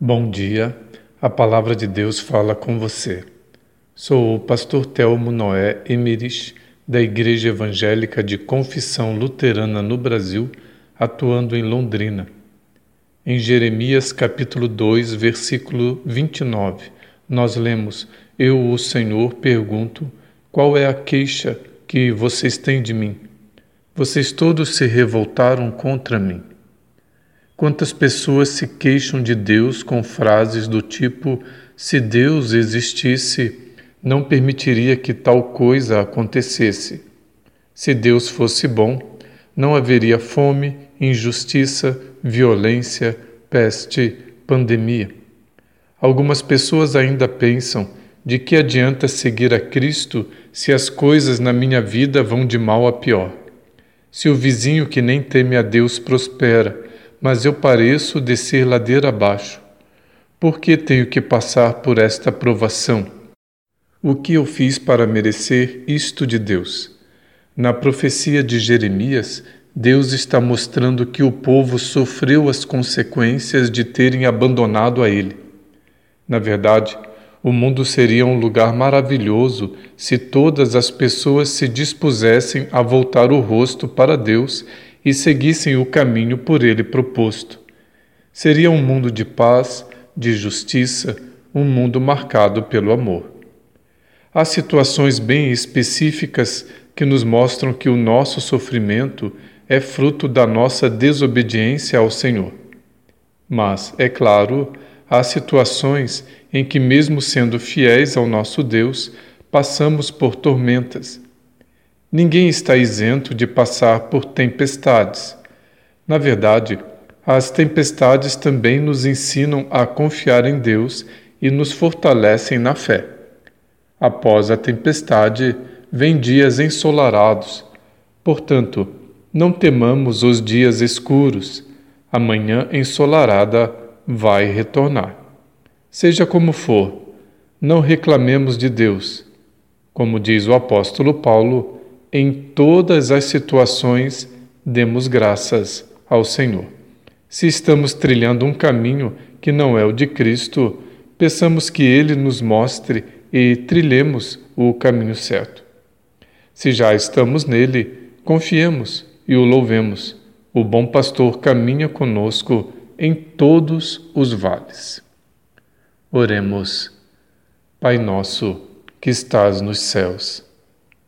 Bom dia, a palavra de Deus fala com você. Sou o pastor Telmo Noé Emerich, da Igreja Evangélica de Confissão Luterana no Brasil, atuando em Londrina. Em Jeremias capítulo 2, versículo 29, nós lemos: Eu, o Senhor, pergunto: qual é a queixa que vocês têm de mim? Vocês todos se revoltaram contra mim. Quantas pessoas se queixam de Deus com frases do tipo: se Deus existisse, não permitiria que tal coisa acontecesse. Se Deus fosse bom, não haveria fome, injustiça, violência, peste, pandemia. Algumas pessoas ainda pensam de que adianta seguir a Cristo se as coisas na minha vida vão de mal a pior. Se o vizinho que nem teme a Deus prospera, mas eu pareço descer ladeira abaixo. Por que tenho que passar por esta provação? O que eu fiz para merecer isto de Deus? Na profecia de Jeremias, Deus está mostrando que o povo sofreu as consequências de terem abandonado a Ele. Na verdade, o mundo seria um lugar maravilhoso se todas as pessoas se dispusessem a voltar o rosto para Deus e seguissem o caminho por ele proposto. Seria um mundo de paz, de justiça, um mundo marcado pelo amor. Há situações bem específicas que nos mostram que o nosso sofrimento é fruto da nossa desobediência ao Senhor. Mas, é claro, há situações em que, mesmo sendo fiéis ao nosso Deus, passamos por tormentas Ninguém está isento de passar por tempestades. Na verdade, as tempestades também nos ensinam a confiar em Deus e nos fortalecem na fé. Após a tempestade, vem dias ensolarados. Portanto, não temamos os dias escuros. A manhã ensolarada vai retornar. Seja como for, não reclamemos de Deus. Como diz o apóstolo Paulo, em todas as situações, demos graças ao Senhor. Se estamos trilhando um caminho que não é o de Cristo, peçamos que Ele nos mostre e trilhemos o caminho certo. Se já estamos nele, confiemos e o louvemos. O bom pastor caminha conosco em todos os vales. Oremos. Pai nosso, que estás nos céus,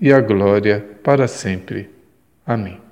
e a glória para sempre. Amém.